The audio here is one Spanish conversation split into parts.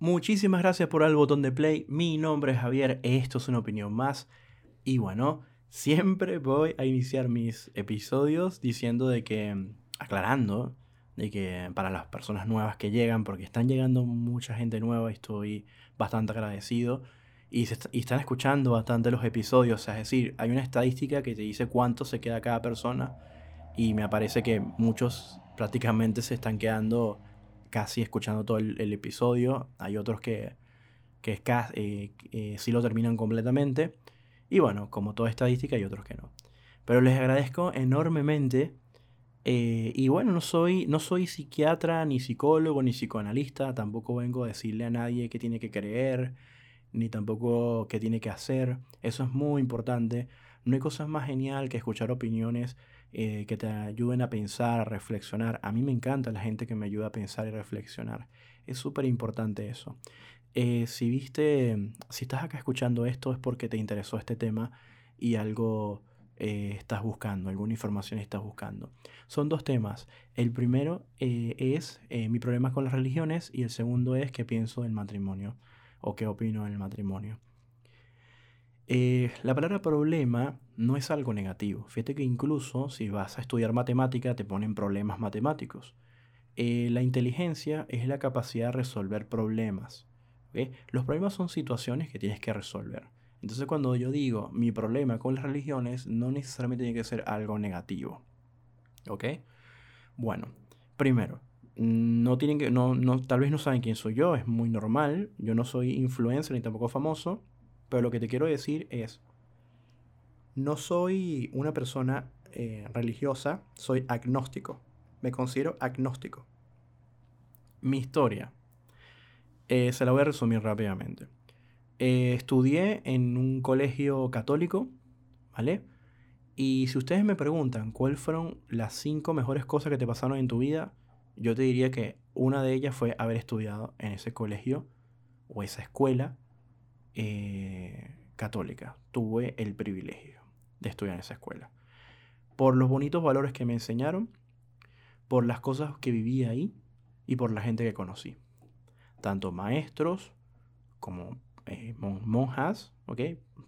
Muchísimas gracias por el botón de play. Mi nombre es Javier, esto es una opinión más. Y bueno, siempre voy a iniciar mis episodios diciendo de que, aclarando, de que para las personas nuevas que llegan, porque están llegando mucha gente nueva, estoy bastante agradecido. Y, y están escuchando bastante los episodios, es decir, hay una estadística que te dice cuánto se queda cada persona. Y me parece que muchos prácticamente se están quedando casi escuchando todo el, episodio. Hay otros que, que eh, eh, sí lo terminan completamente. Y bueno, como toda estadística, hay otros que no. Pero les agradezco enormemente. Eh, y bueno, no soy, no soy psiquiatra, ni psicólogo, ni psicoanalista. Tampoco vengo a decirle a nadie qué tiene que creer, ni tampoco qué tiene que hacer. Eso es muy importante. No hay cosa más genial que escuchar opiniones eh, que te ayuden a pensar, a reflexionar. A mí me encanta la gente que me ayuda a pensar y reflexionar. Es súper importante eso. Eh, si viste, si estás acá escuchando esto es porque te interesó este tema y algo eh, estás buscando, alguna información estás buscando. Son dos temas. El primero es mi problema con las religiones y el segundo es qué pienso del matrimonio o qué opino del matrimonio. Eh, la palabra problema no es algo negativo. Fíjate que incluso si vas a estudiar matemática te ponen problemas matemáticos. Eh, la inteligencia es la capacidad de resolver problemas. Los problemas son situaciones que tienes que resolver. Entonces cuando yo digo mi problema con las religiones, no necesariamente tiene que ser algo negativo. ¿Ok? Bueno, primero, no tienen que, no, tal vez no saben quién soy yo, es muy normal. Yo no soy influencer ni tampoco famoso. Pero lo que te quiero decir es, no soy una persona eh, religiosa, soy agnóstico. Me considero agnóstico. Mi historia. Eh, se la voy a resumir rápidamente. Eh, estudié en un colegio católico, ¿vale? Y si ustedes me preguntan cuáles fueron las cinco mejores cosas que te pasaron en tu vida, yo te diría que una de ellas fue haber estudiado en ese colegio o esa escuela eh, católica. Tuve el privilegio de estudiar en esa escuela. Por los bonitos valores que me enseñaron, por las cosas que viví ahí y por la gente que conocí. Tanto maestros como eh, monjas,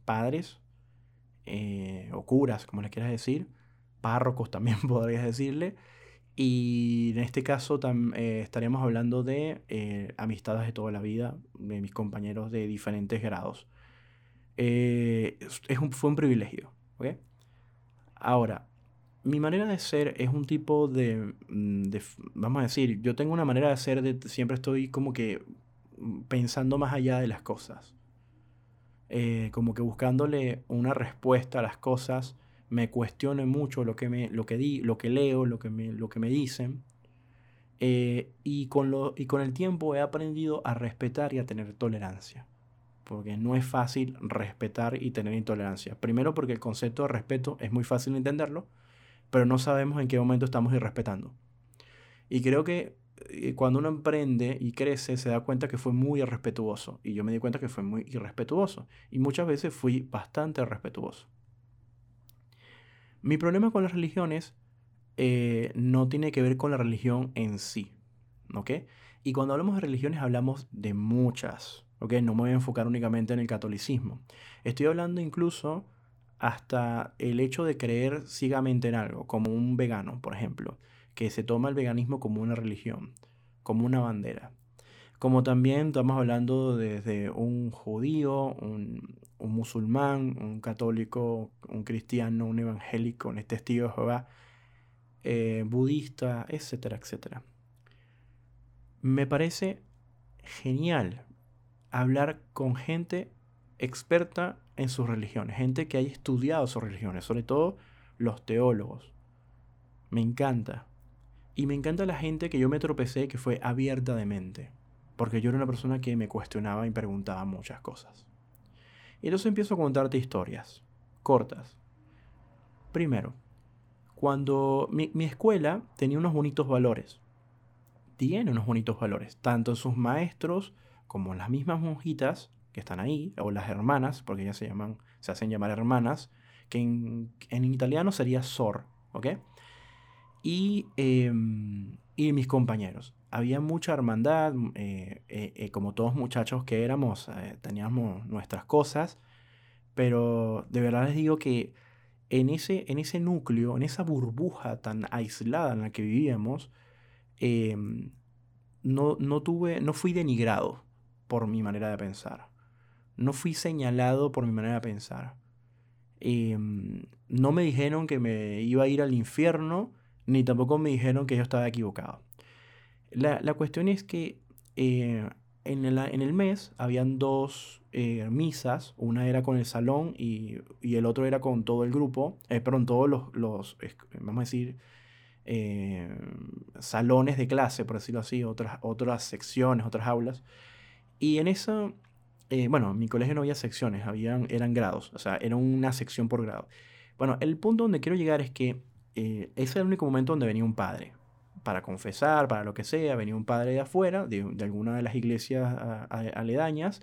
padres eh, o curas, como les quieras decir, párrocos también podrías decirle, y en este caso eh, estaríamos hablando de eh, amistades de toda la vida, de mis compañeros de diferentes grados. Eh, fue un privilegio. Ahora, mi manera de ser es un tipo de, mm, de, vamos a decir, yo tengo una manera de ser de siempre estoy como que pensando más allá de las cosas. como que buscándole una respuesta a las cosas me cuestiono mucho lo que, me, lo que, di, lo que leo, lo que me, lo que me dicen. Eh, y, con lo, y con el tiempo he aprendido a respetar y a tener tolerancia. Porque no es fácil respetar y tener intolerancia. Primero porque el concepto de respeto es muy fácil de entenderlo, pero no sabemos en qué momento estamos irrespetando. Y creo que eh, cuando uno emprende y crece se da cuenta que fue muy irrespetuoso. Y yo me di cuenta que fue muy irrespetuoso. Y muchas veces fui bastante respetuoso. Mi problema con las religiones eh, no tiene que ver con la religión en sí, ¿ok? Y cuando hablamos de religiones hablamos de muchas, ¿ok? No me voy a enfocar únicamente en el catolicismo. Estoy hablando incluso hasta el hecho de creer ciegamente en algo, como un vegano, por ejemplo, que se toma el veganismo como una religión, como una bandera. Como también estamos hablando desde un judío, un, musulmán, un católico, un cristiano, un evangélico, un testigo de Jehová, eh, budista, etcétera, etcétera. Me parece genial hablar con gente experta en sus religiones, gente que haya estudiado sus religiones, sobre todo los teólogos. Me encanta. Y me encanta la gente que yo me tropecé que fue abierta de mente porque yo era una persona que me cuestionaba y preguntaba muchas cosas. Y entonces empiezo a contarte historias, cortas. Primero, cuando mi, escuela tenía unos bonitos valores, tiene unos bonitos valores, tanto en sus maestros como en las mismas monjitas que están ahí, o las hermanas, porque ellas se llaman, se hacen llamar hermanas, que en, italiano sería sor, ¿ok? Y, em, y mis compañeros había mucha hermandad, como todos muchachos que éramos, teníamos nuestras cosas, pero de verdad les digo que en ese, en ese núcleo, en esa burbuja tan aislada en la que vivíamos, em, no, no, tuve, no fui denigrado por mi manera de pensar. No fui señalado por mi manera de pensar. Em, no me dijeron que me iba a ir al infierno, ni tampoco me dijeron que yo estaba equivocado. La, cuestión es que eh, en, el, en el mes habían dos eh, misas, una era con el salón y, el otro era con todo el grupo, eh, perdón, todos los, los, vamos a decir, eh, salones de clase, por decirlo así, otras, otras secciones, otras aulas. Y en eso, eh, bueno, en mi colegio no había secciones, habían, eran grados, o sea, era una sección por grado. Bueno, el punto donde quiero llegar es que ese era el único momento donde venía un padre para confesar, para lo que sea, venía un padre de afuera, de, de alguna de las iglesias aledañas,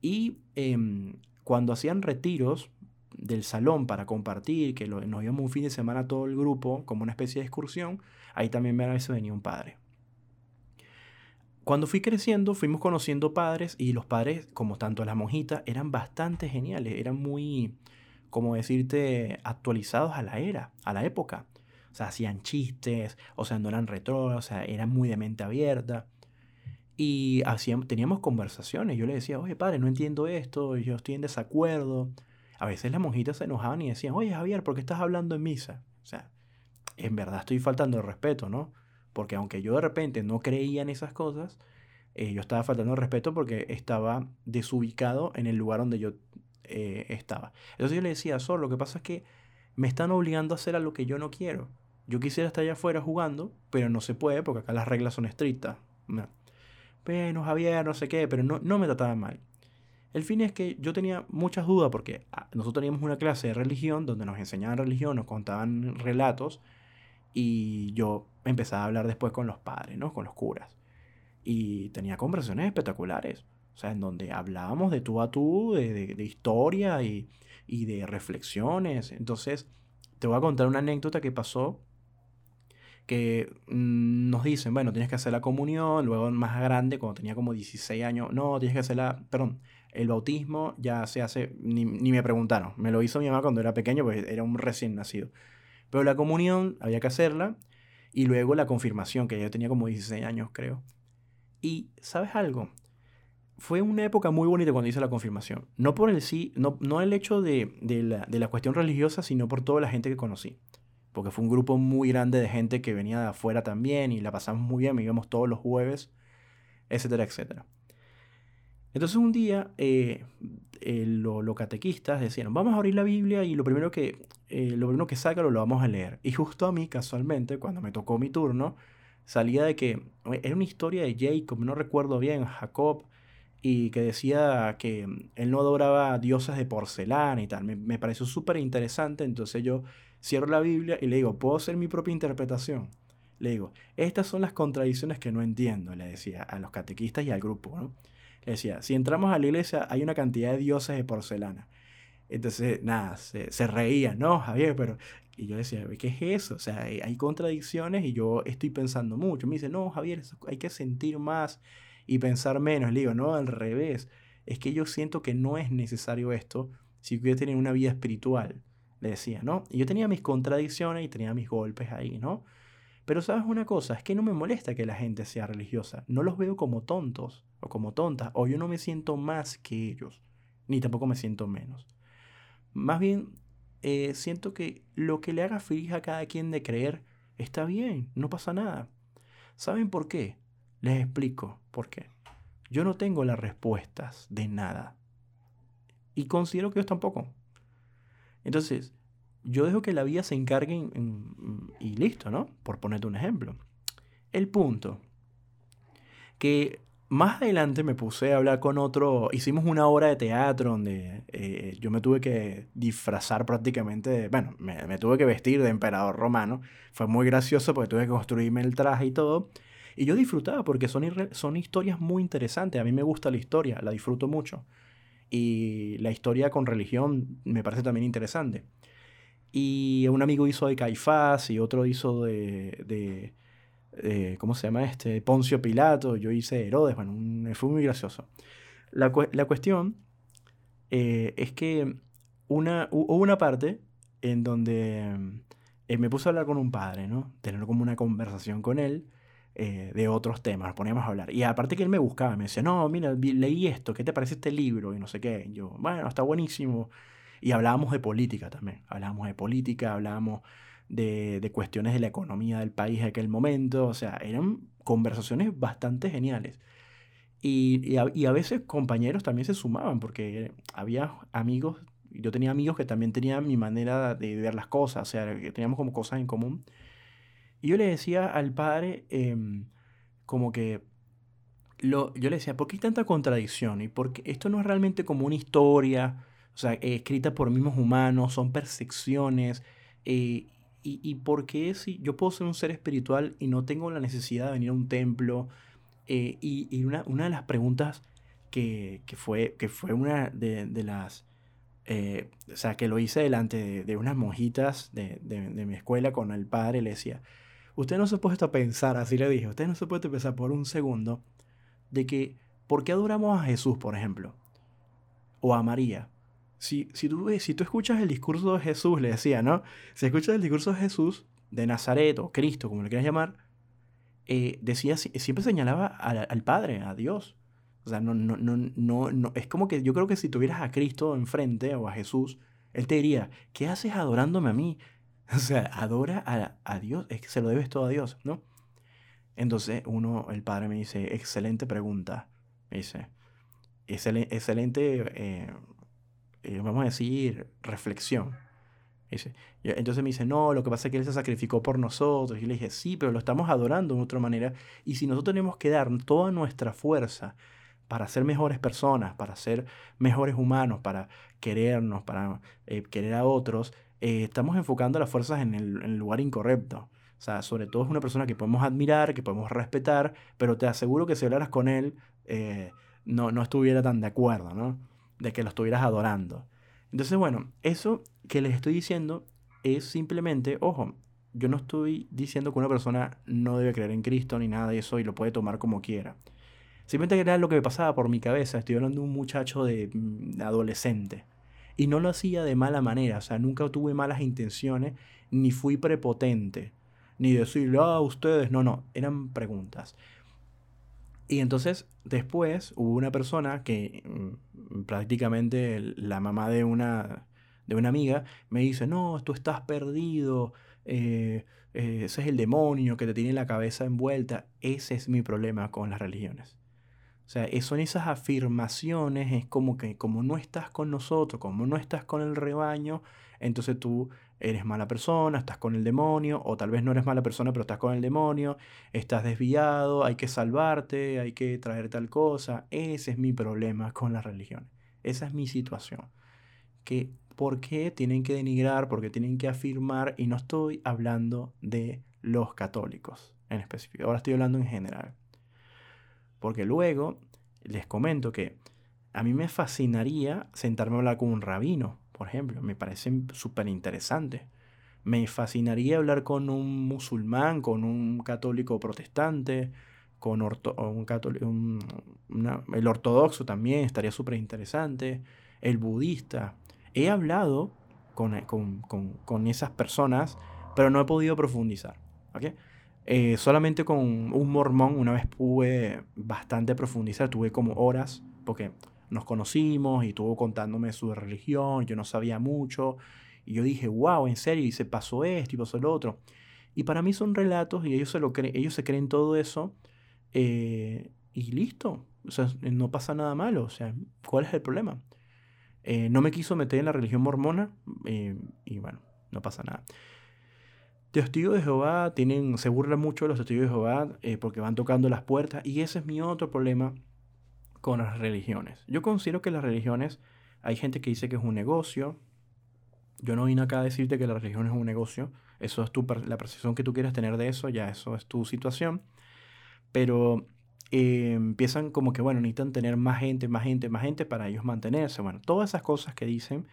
y em, cuando hacían retiros del salón para compartir, que nos íbamos un fin de semana todo el grupo, como una especie de excursión, ahí también a veces venía un padre. Cuando fui creciendo, fuimos conociendo padres y los padres, como tanto las monjitas, eran bastante geniales, eran muy, como decirte, actualizados a la era, a la época. O sea, hacían chistes, o sea, no eran retro, o sea, eran muy de mente abierta. Y hacíamos, teníamos conversaciones. Yo le decía, oye, padre, no entiendo esto, yo estoy en desacuerdo. A veces las monjitas se enojaban y decían, oye, Javier, ¿por qué estás hablando en misa? O sea, en verdad estoy faltando de respeto, ¿no? Porque aunque yo de repente no creía en esas cosas, eh, yo estaba faltando de respeto porque estaba desubicado en el lugar donde yo eh, estaba. Entonces yo le decía, Sol, lo que pasa es que me están obligando a hacer a lo que yo no quiero. Yo quisiera estar allá afuera jugando, pero no se puede porque acá las reglas son estrictas. No bueno, Javier, no sé qué, pero no, no me trataban mal. El fin es que yo tenía muchas dudas porque ah, nosotros teníamos una clase de religión donde nos enseñaban religión, nos contaban relatos y yo empezaba a hablar después con los padres, ¿no? Con los curas. Y tenía conversaciones espectaculares, o sea, en donde hablábamos de tú a tú, de, de historia y, y de reflexiones. Entonces, te voy a contar una anécdota que pasó que mm, nos dicen, bueno, tienes que hacer la comunión, luego más grande, cuando tenía como 16 años, no, tienes que hacer la, perdón, el bautismo ya se hace, ni, me preguntaron, me lo hizo mi mamá cuando era pequeño, pues era un recién nacido. Pero la comunión había que hacerla y luego la confirmación, que yo tenía como 16 años, creo. Y, ¿sabes algo? Fue una época muy bonita cuando hice la confirmación. No por el sí, no, no el hecho de, de, la, de la cuestión religiosa, sino por toda la gente que conocí porque fue un grupo muy grande de gente que venía de afuera también y la pasamos muy bien, íbamos todos los jueves, etcétera, etcétera. Entonces un día eh, eh, los catequistas decían, vamos a abrir la Biblia y lo primero que, eh, lo primero que saca lo, lo vamos a leer. Y justo a mí, casualmente, cuando me tocó mi turno, salía de que era una historia de Jacob, no recuerdo bien, Jacob, y que decía que él no adoraba dioses de porcelana y tal. Me, me pareció súper interesante, entonces yo cierro la Biblia y le digo, ¿puedo hacer mi propia interpretación? Le digo, estas son las contradicciones que no entiendo, le decía a los catequistas y al grupo, ¿no? Le decía, si entramos a la iglesia hay una cantidad de dioses de porcelana. Entonces, nada, se, se reían, ¿no, Javier? Pero, y yo decía, ¿qué es eso? O sea, hay contradicciones y yo estoy pensando mucho. Me dice, no, Javier, hay que sentir más y pensar menos. Le digo, no, al revés. Es que yo siento que no es necesario esto si quiero tener una vida espiritual le decía, ¿no? Y yo tenía mis contradicciones y tenía mis golpes ahí, ¿no? Pero sabes una cosa, es que no me molesta que la gente sea religiosa. No los veo como tontos o como tontas, o yo no me siento más que ellos, ni tampoco me siento menos. Más bien, eh, siento que lo que le haga feliz a cada quien de creer está bien, no pasa nada. ¿Saben por qué? Les explico por qué. Yo no tengo las respuestas de nada. Y considero que ellos tampoco. Entonces, yo dejo que la vida se encargue y listo, ¿no? Por ponerte un ejemplo. El punto, que más adelante me puse a hablar con otro, hicimos una obra de teatro donde eh, yo me tuve que disfrazar prácticamente, bueno, me, tuve que vestir de emperador romano. Fue muy gracioso porque tuve que construirme el traje y todo. Y yo disfrutaba porque son, son historias muy interesantes. A mí me gusta la historia, la disfruto mucho. Y la historia con religión me parece también interesante. Y un amigo hizo de Caifás y otro hizo de, eh, ¿cómo se llama este? Poncio Pilato, yo hice Herodes, bueno, fue muy gracioso. La, cuestión eh, es que una, hubo una parte en donde eh, me puse a hablar con un padre, ¿no? Tener como una conversación con él de otros temas, nos poníamos a hablar. Y aparte que él me buscaba, me decía, no, mira, leí esto, ¿qué te parece este libro? Y no sé qué. Y yo, bueno, está buenísimo. Y hablábamos de política también, hablábamos de política, hablábamos de, cuestiones de la economía del país en aquel momento. O sea, eran conversaciones bastante geniales. Y, a, veces compañeros también se sumaban, porque había amigos, yo tenía amigos que también tenían mi manera de ver las cosas, o sea, que teníamos como cosas en común. Y yo le decía al padre, em, como que, lo, yo le decía, ¿por qué hay tanta contradicción? Y porque esto no es realmente como una historia, o sea, escrita por mismos humanos, son percepciones, eh, y, y por qué si yo puedo ser un ser espiritual y no tengo la necesidad de venir a un templo. Eh, y, una, de las preguntas que, fue, que fue una de, las... Eh, o sea, que lo hice delante de, unas monjitas de, mi escuela con el padre, le decía, usted no se puede pensar, así le dije, usted no se puede pensar por un segundo de que, ¿por qué adoramos a Jesús, por ejemplo? O a María. Si, si, tú, si tú escuchas el discurso de Jesús, le decía, ¿no? Si escuchas el discurso de Jesús, de Nazaret o Cristo, como le quieras llamar, eh, decía, siempre señalaba al, Padre, a Dios. O sea, no, no, no, no, no, es como que yo creo que si tuvieras a Cristo enfrente o a Jesús, Él te diría, ¿qué haces adorándome a mí? O sea, adora a, a Dios, es que se lo debes todo a Dios, ¿no? Entonces uno, el Padre me dice, excelente pregunta, me dice, excelente eh, eh, vamos a decir, reflexión. Entonces me dice, no, lo que pasa es que Él se sacrificó por nosotros. Y le dije, sí, pero lo estamos adorando de otra manera. Y si nosotros tenemos que dar toda nuestra fuerza para ser mejores personas, para ser mejores humanos, para querernos, para eh, querer a otros, eh, estamos enfocando las fuerzas en el, lugar incorrecto. O sea, sobre todo es una persona que podemos admirar, que podemos respetar, pero te aseguro que si hablaras con él, no, no estuviera tan de acuerdo, ¿no? de que lo estuvieras adorando. Entonces, bueno, eso que les estoy diciendo es simplemente, ojo, yo no estoy diciendo que una persona no debe creer en Cristo ni nada de eso y lo puede tomar como quiera. Simplemente era lo que me pasaba por mi cabeza. Estoy hablando de un muchacho de, mm, adolescente. Y no lo hacía de mala manera. O sea, nunca tuve malas intenciones, ni fui prepotente. Ni decirle, ah, ustedes. No, no. Eran preguntas. Y entonces después hubo una persona que mm, prácticamente la mamá de una, de una amiga me dice, no, tú estás perdido, eh, eh, ese es el demonio que te tiene la cabeza envuelta. Ese es mi problema con las religiones. O sea, son esas afirmaciones, es como que como no estás con nosotros, como no estás con el rebaño, entonces tú eres mala persona, estás con el demonio, o tal vez no eres mala persona, pero estás con el demonio, estás desviado, hay que salvarte, hay que traer tal cosa. Ese es mi problema con la religión. Esa es mi situación. Que, ¿Por qué tienen que denigrar? ¿Por qué tienen que afirmar? Y no estoy hablando de los católicos en específico. Ahora estoy hablando en general. Porque luego les comento que a mí me fascinaría sentarme a hablar con un rabino por ejemplo. Me parecen súper interesantes. Me fascinaría hablar con un musulmán, con un católico protestante, con un católico, el ortodoxo también estaría súper interesante, el budista. He hablado con, con, esas personas, pero no he podido profundizar. Eh, solamente con un mormón una vez pude bastante profundizar, tuve como horas, porque nos conocimos y estuvo contándome su religión, yo no sabía mucho, y yo dije, wow, en serio, y se pasó esto y pasó lo otro. Y para mí son relatos y ellos se, lo creen, ellos se creen todo eso eh, y listo. O sea, no pasa nada malo. O sea, ¿cuál es el problema? Eh, no me quiso meter en la religión mormona eh, y bueno, no pasa nada. Testigos de Jehová tienen, se burlan mucho de los testigos de Jehová porque van tocando las puertas y ese es mi otro problema con las religiones. Yo considero que las religiones, hay gente que dice que es un negocio. Yo no vine acá a decirte que la religión es un negocio. Eso es tu, la percepción que tú quieras tener de eso, ya eso es tu situación. Pero eh, empiezan como que, bueno, necesitan tener más gente, más gente, más gente para ellos mantenerse. Bueno, todas esas cosas que dicen,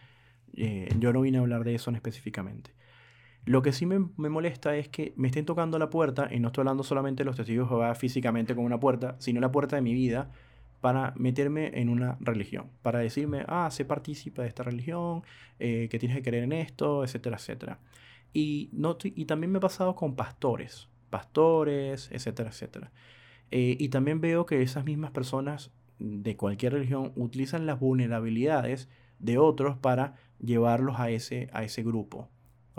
eh, yo no vine a hablar de eso específicamente. Lo que sí me, molesta es que me estén tocando la puerta, y no estoy hablando solamente de los testigos de Jehová físicamente con una puerta, sino la puerta de mi vida, para meterme en una religión, para decirme, ah, se participa de esta religión, eh, que tienes que creer en esto, etcétera, etcétera. Y, no, y también me ha pasado con pastores, pastores, etcétera, etcétera. Eh, y también veo que esas mismas personas de cualquier religión utilizan las vulnerabilidades de otros para llevarlos a ese, a ese grupo.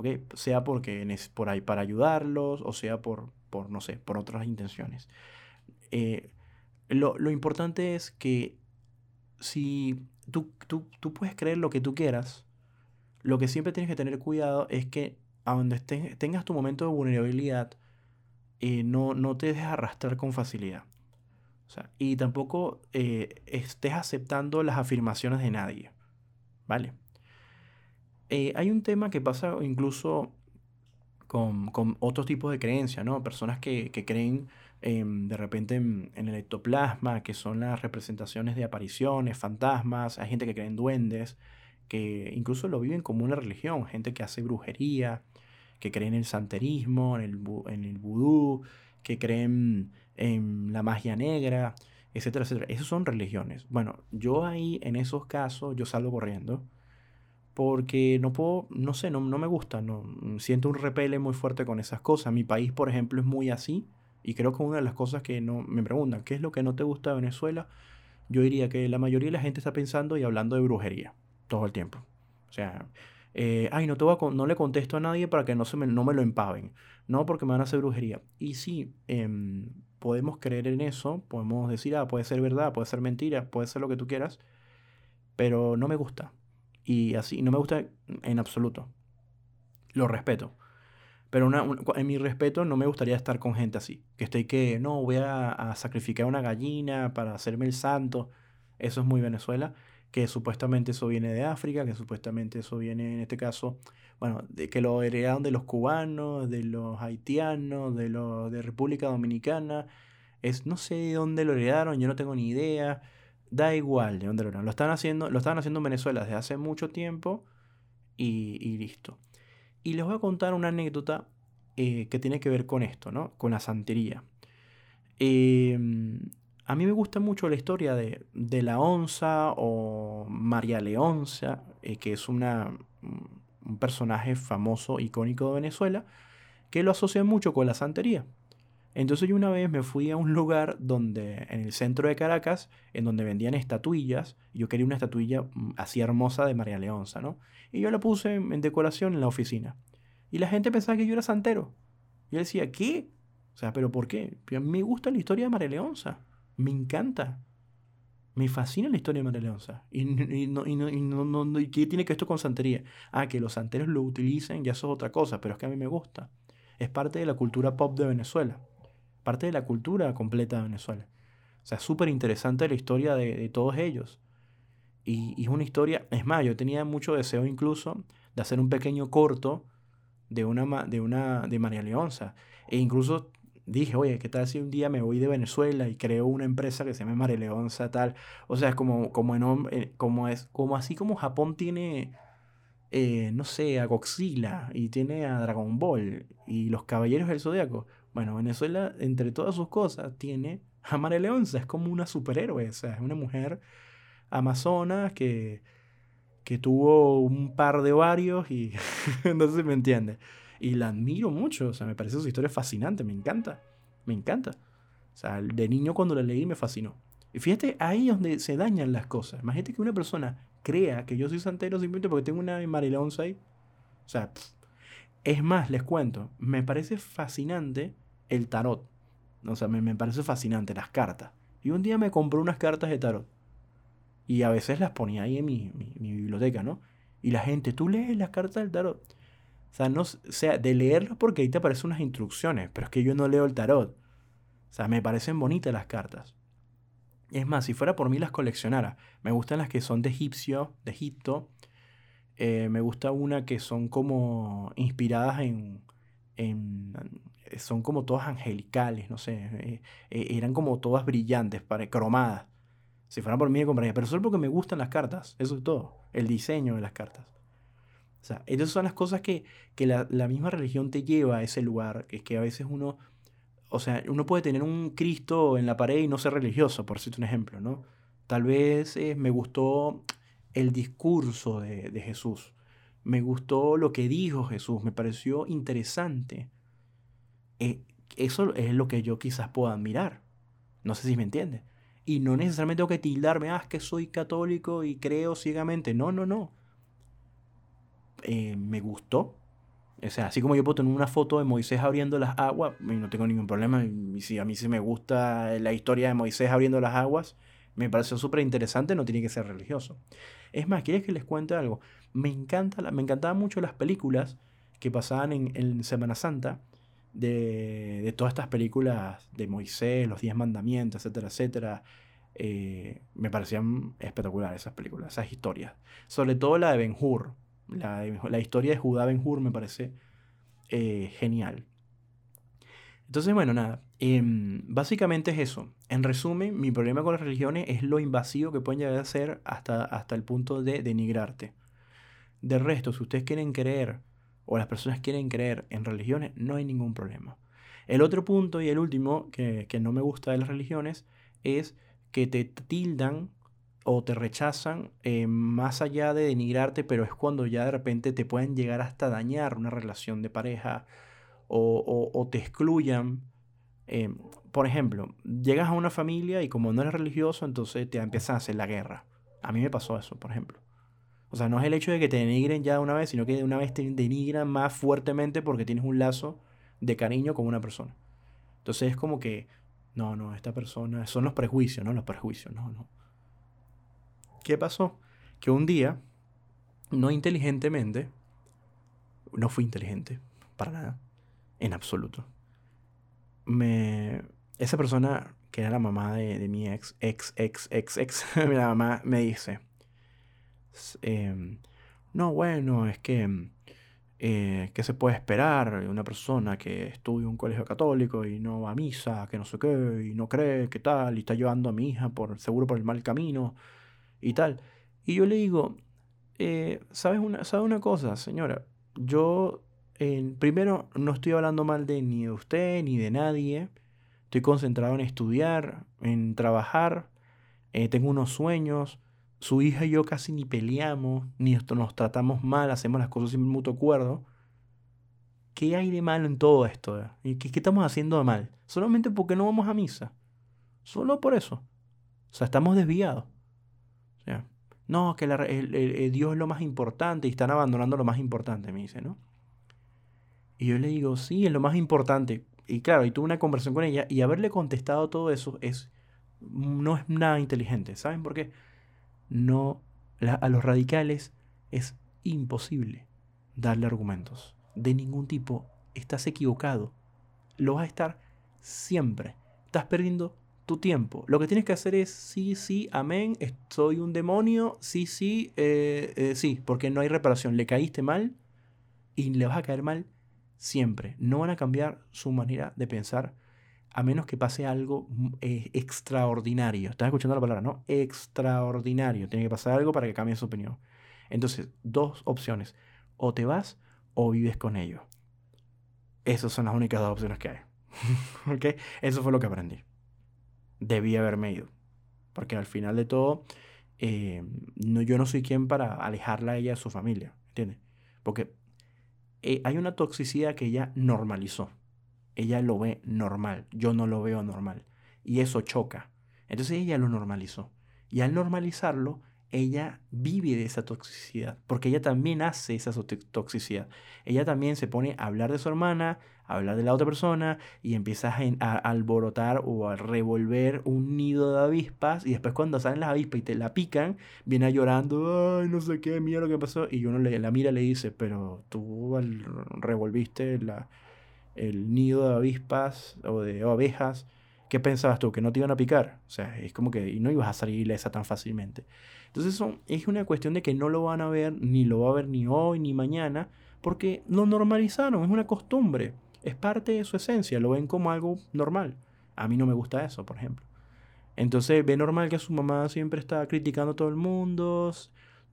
¿Okay? Sea porque es por ahí para ayudarlos o sea por, por no sé, por otras intenciones. Eh, lo, lo, importante es que si tú, tú, tú, puedes creer lo que tú quieras, lo que siempre tienes que tener cuidado es que a donde tengas tu momento de vulnerabilidad, eh, no, no te dejes arrastrar con facilidad. y tampoco eh, estés aceptando las afirmaciones de nadie. ¿Vale? Eh, hay un tema que pasa incluso con, con otros tipos de creencias, ¿no? Personas que, que creen de repente en, en, el ectoplasma, que son las representaciones de apariciones, fantasmas, hay gente que cree en duendes, que incluso lo viven como una religión, gente que hace brujería, que creen en el santerismo, en el, en el vudú, que creen en la magia negra, etcétera, etcétera. Esas son religiones. Bueno, yo ahí en esos casos yo salgo corriendo porque no puedo, no sé, no, no me gusta, no, siento un repele muy fuerte con esas cosas. Mi país, por ejemplo, es muy así y creo que una de las cosas que no me preguntan, ¿qué es lo que no te gusta de Venezuela? Yo diría que la mayoría de la gente está pensando y hablando de brujería todo el tiempo. O sea, eh, ay, no, te no le contesto a nadie para que no, se me, no me lo empaven, no porque me van a hacer brujería. Y sí, em, podemos creer en eso, podemos decir, ah, puede ser verdad, puede ser mentira, puede ser lo que tú quieras, pero no me gusta. Y así, no me gusta en absoluto. Lo respeto. Pero en mi respeto no me gustaría estar con gente así. Que estoy que, no, voy a, sacrificar una gallina para hacerme el santo. Eso es muy Venezuela que supuestamente eso viene de África, que supuestamente eso viene, en este caso, bueno, de que lo heredaron de los cubanos, de los haitianos, de los de República Dominicana. Es, no sé de dónde lo heredaron, yo no tengo ni idea. Da igual de dónde lo están haciendo, lo haciendo en Venezuela desde hace mucho tiempo y, y listo. Y les voy a contar una anécdota eh, que tiene que ver con esto, ¿no? Con la santería. Eh, a mí me gusta mucho la historia de, la onza o María Leonza, eh, que es un personaje famoso, icónico de Venezuela, que lo asocia mucho con la santería. Entonces yo una vez me fui a un lugar donde, en el centro de Caracas, en donde vendían estatuillas, yo quería una estatuilla mm, así hermosa de María Leonza, ¿no? Y yo la puse en, decoración en la oficina. Y la gente pensaba que yo era santero. Yo decía, ¿qué? O sea, ¿pero por qué? Me gusta la historia de María Leonza. Me encanta. Me fascina la historia de María Leonza. Y, y, no, y, no, y, qué tiene que esto con santería? Ah, que los santeros lo utilicen, ya eso es otra cosa, pero es que a mí me gusta. Es parte de la cultura pop de Venezuela. Parte de la cultura completa de Venezuela. O sea, súper interesante la historia de, todos ellos. Y, es una historia, es más, yo tenía mucho deseo incluso de hacer un pequeño corto de una de, una, de María Leonza. E incluso dije, oye, ¿qué tal si un día me voy de Venezuela y creo una empresa que se llama Mareleonza, tal? O sea, como, como, en, eh, como, es, como así como Japón tiene, eh, no sé, a Godzilla y tiene a Dragon Ball y los Caballeros del Zodiaco. Bueno, Venezuela, entre todas sus cosas, tiene a Mareleonza, es como una superhéroe, o sea, es una mujer amazona que, que tuvo un par de varios y no sé si me entiende. Y la admiro mucho, o sea, me parece su historia fascinante, me encanta, me encanta. O sea, de niño cuando la leí me fascinó. Y fíjate, ahí es donde se dañan las cosas. Imagínate que una persona crea que yo soy santero simplemente porque tengo una Marilonza ahí. O sea, es más, les cuento, me parece fascinante el tarot. O sea, me, parece fascinante las cartas. Y un día me compré unas cartas de tarot. Y a veces las ponía ahí en mi, mi biblioteca, ¿no? Y la gente, tú lees las cartas del tarot. O sea, no, sea, de leerlo porque ahí te aparecen unas instrucciones, pero es que yo no leo el tarot. O sea, me parecen bonitas las cartas. Es más, si fuera por mí las coleccionara. Me gustan las que son de egipcio, de Egipto. Eh, me gusta una que son como inspiradas en, en son como todas angelicales, no sé. Eh, eh, eran como todas brillantes, cromadas. Si fuera por mí, me compraría. Pero solo porque me gustan las cartas. Eso es todo. El diseño de las cartas. O sea, esas son las cosas que, la, la, misma religión te lleva a ese lugar, que es que a veces uno, o sea, uno puede tener un Cristo en la pared y no ser religioso, por decirte un ejemplo, ¿no? Tal vez eh, me gustó el discurso de, de Jesús, me gustó lo que dijo Jesús, me pareció interesante. Eh, eso es lo que yo quizás pueda admirar. No sé si me entiende. Y no necesariamente tengo que tildarme, ah, es que soy católico y creo ciegamente. No, no, no. Eh, me gustó. O sea, así como yo puedo tener una foto de Moisés abriendo las aguas, no tengo ningún problema. Y si a mí sí me gusta la historia de Moisés abriendo las aguas, me pareció súper interesante, no tiene que ser religioso. Es más, ¿quieres que les cuente algo? Me, encanta, me encantaban mucho las películas que pasaban en Semana Santa de, todas estas películas de Moisés, los Diez Mandamientos, etcétera, etcétera. Eh, me parecían espectaculares esas películas, esas historias. Sobre todo la de Ben Hur. La, la historia de Judá Ben Hur me parece eh, genial. Entonces, bueno, nada. Em, básicamente es eso. En resumen, mi problema con las religiones es lo invasivo que pueden llegar a ser hasta, hasta el punto de denigrarte. De resto, si ustedes quieren creer o las personas quieren creer en religiones, no hay ningún problema. El otro punto y el último que, no me gusta de las religiones es que te tildan o te rechazan eh, más allá de denigrarte, pero es cuando ya de repente te pueden llegar hasta dañar una relación de pareja o, te excluyan. Eh, por ejemplo, llegas a una familia y como no eres religioso, entonces te empiezan a hacer la guerra. A mí me pasó eso, por ejemplo. O sea, no es el hecho de que te denigren ya de una vez, sino que de una vez te denigran más fuertemente porque tienes un lazo de cariño con una persona. Entonces es como que, no, no, esta persona, son los prejuicios, ¿no? Los prejuicios, no, no. ¿Qué pasó? Que un día, no inteligentemente, no fui inteligente, para nada, en absoluto. Me, esa persona que era la mamá de, de mi ex, ex, ex, ex, ex, mi mamá me dice, Em, no, bueno, es que, em, eh, ¿qué se puede esperar? Una persona que estudia un colegio católico y no va a misa, que no sé qué, y no cree que tal, y está llevando a mi hija por, seguro por el mal camino y tal. Y yo le digo, eh, ¿sabes una, ¿sabe una cosa, señora? Yo, primero, no estoy hablando mal de ni de usted ni de nadie. Estoy concentrado en estudiar, en trabajar, eh, tengo unos sueños su hija y yo casi ni peleamos, ni nos tratamos mal, hacemos las cosas sin mutuo acuerdo. ¿Qué hay de malo en todo esto? ¿Y qué, estamos haciendo de mal? Solamente porque no vamos a misa. Solo por eso. O sea, estamos desviados. O sea, no, que Dios es lo más importante y están abandonando lo más importante, me dice, ¿no? Y yo le digo, sí, es lo más importante. Y claro, y tuve una conversación con ella y haberle contestado todo eso es, no es nada inteligente. ¿Saben por qué? no a los radicales es imposible darle argumentos de ningún tipo. Estás equivocado. Lo vas a estar siempre. Estás perdiendo tu tiempo. Lo que tienes que hacer es sí, sí, amén, soy un demonio, sí, sí, eh, eh, sí, porque no hay reparación. Le caíste mal y le vas a caer mal siempre. No van a cambiar su manera de pensar a menos que pase algo mm, eh, extraordinario. ¿Estás escuchando la palabra, no? Extraordinario. Tiene que pasar algo para que cambie su opinión. Entonces, dos opciones. O te vas o vives con ellos. Esas son las únicas dos opciones que hay. ¿Ok? Eso fue lo que aprendí. Debí haberme ido. Porque al final de todo, eh, no, yo no soy quien para alejarla a ella de su familia. ¿Entiendes? Porque eh, hay una toxicidad que ella normalizó ella lo ve normal, yo no lo veo normal. Y eso choca. Entonces ella lo normalizó. Y al normalizarlo, ella vive de esa toxicidad, porque ella también hace esa toxicidad. Ella también se pone a hablar de su hermana, a hablar de la otra persona y empieza a, alborotar o a revolver un nido de avispas y después cuando salen las avispas y te la pican, viene llorando, ay, no sé qué, mira lo que pasó y uno le, la mira y le dice, pero tú revolviste la, el nido de avispas o de abejas, ¿qué pensabas tú? ¿Que no te iban a picar? O sea, es como que no ibas a salir ilesa tan fácilmente. Entonces son, es una cuestión de que no lo van a ver, ni lo va a ver ni hoy ni mañana, porque lo normalizaron, es una costumbre, es parte de su esencia, lo ven como algo normal. A mí no me gusta eso, por ejemplo. Entonces ve normal que su mamá siempre está criticando a todo el mundo,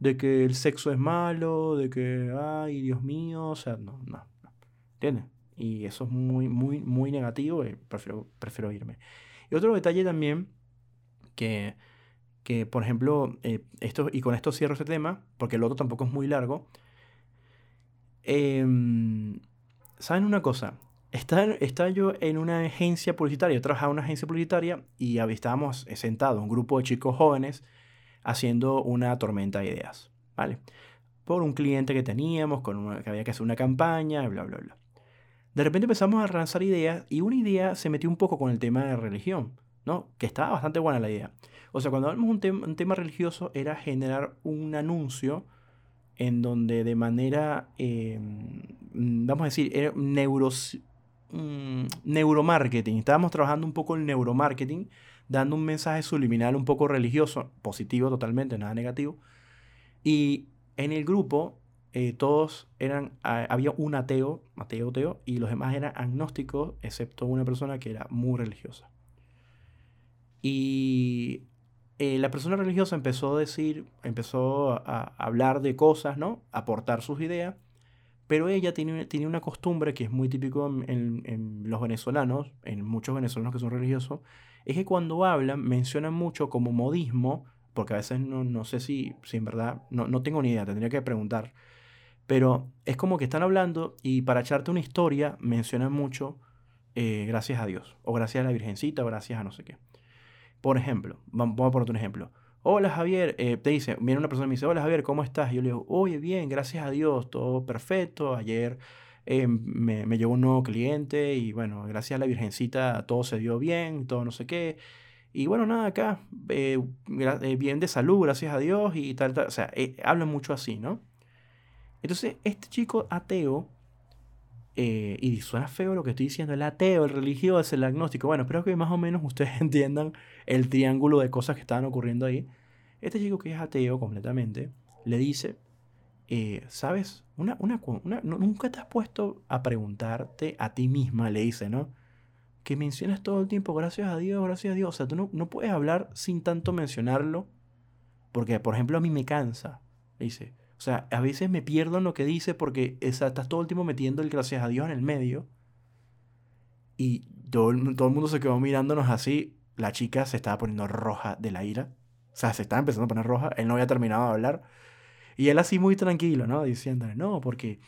de que el sexo es malo, de que, ay, Dios mío, o sea, no, no, no. ¿Entiendes? Y eso es muy, muy, muy negativo prefiero, prefiero irme. Y otro detalle también que, que por ejemplo, eh, y con esto cierro este tema, porque el otro tampoco es muy largo. Em, ¿Saben una cosa? Estaba, yo en una agencia publicitaria, yo trabajaba en una agencia publicitaria y estábamos sentados, un grupo de chicos jóvenes, haciendo una tormenta de ideas, ¿vale? Por un cliente que teníamos, con que había que hacer una campaña, bla, bla, bla. De repente empezamos a lanzar ideas y una idea se metió un poco con el tema de religión, Que estaba bastante buena la idea. O sea, cuando hablamos de un, tema religioso era generar un anuncio en donde de manera, em, vamos a decir, era neuros, mm, neuromarketing. Estábamos trabajando un poco el neuromarketing, dando un mensaje subliminal un poco religioso, positivo totalmente, nada negativo. Y en el grupo eh, todos eran, había un ateo, ateo, ateo, y los demás eran agnósticos, excepto una persona que era muy religiosa. Y eh, la persona religiosa empezó a decir, empezó a, hablar de cosas, ¿no? Aportar sus ideas. Pero ella tiene, tiene una costumbre que es muy típico en, los venezolanos, en muchos venezolanos que son religiosos, es que cuando hablan mencionan mucho como modismo, porque a veces no, no sé si, si en verdad, no, no tengo ni idea, tendría que preguntar. Pero es como que están hablando y para echarte una historia mencionan mucho eh, gracias a Dios, o gracias a la Virgencita, o gracias a no sé qué. Por ejemplo, vamos a poner un ejemplo. Hola Javier, eh, te dice, viene una persona y me dice, hola Javier, ¿cómo estás? Y yo le digo, oye, bien, gracias a Dios, todo perfecto. Ayer eh, me, me, llegó un nuevo cliente y bueno, gracias a la Virgencita todo se dio bien, todo no sé qué. Y bueno, nada, acá, eh, bien de salud, gracias a Dios y tal, tal. O sea, hablan mucho así, ¿no? Entonces, este chico ateo eh, y suena feo lo que estoy diciendo, el ateo, el religioso, el agnóstico. Bueno, espero que más o menos ustedes entiendan el triángulo de cosas que estaban ocurriendo ahí. Este chico que es ateo completamente, le dice, eh, ¿sabes? Una, una, nunca te has puesto a preguntarte a ti misma, le dice, ¿no? Que mencionas todo el tiempo, gracias a Dios, gracias a Dios. O sea, tú no, no puedes hablar sin tanto mencionarlo, porque, por ejemplo, a mí me cansa. Le dice, o sea, a veces me pierdo en lo que dice porque estás todo el tiempo metiendo el gracias a Dios en el medio. Y todo, todo el mundo se quedó mirándonos así. La chica se estaba poniendo roja de la ira. O sea, se estaba empezando a poner roja. Él no había terminado de hablar. Y él así muy tranquilo, ¿no? Diciéndole, no, porque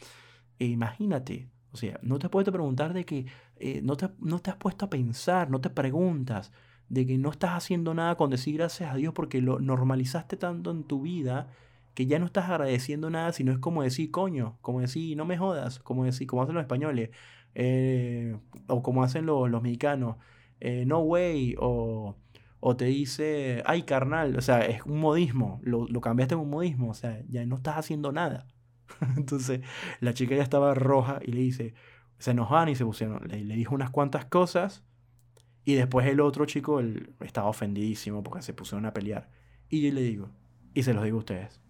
eh, imagínate, o sea, no te has puesto a preguntar de que eh, no, te, no te has puesto a pensar, no te preguntas de que no estás haciendo nada con decir gracias a Dios porque lo normalizaste tanto en tu vida que ya no estás agradeciendo nada, sino es como decir coño, como decir no me jodas, como decir, como hacen los españoles, eh, o como hacen los, los mexicanos, eh, no way, o, o, te dice, ay carnal, o sea, es un modismo, lo, lo cambiaste en un modismo, o sea, ya no estás haciendo nada. Entonces la chica ya estaba roja y le dice, se enojaban y se pusieron, le, le dijo unas cuantas cosas. Y después el otro chico él, estaba ofendidísimo porque se pusieron a pelear. Y yo le digo, y se los digo a ustedes,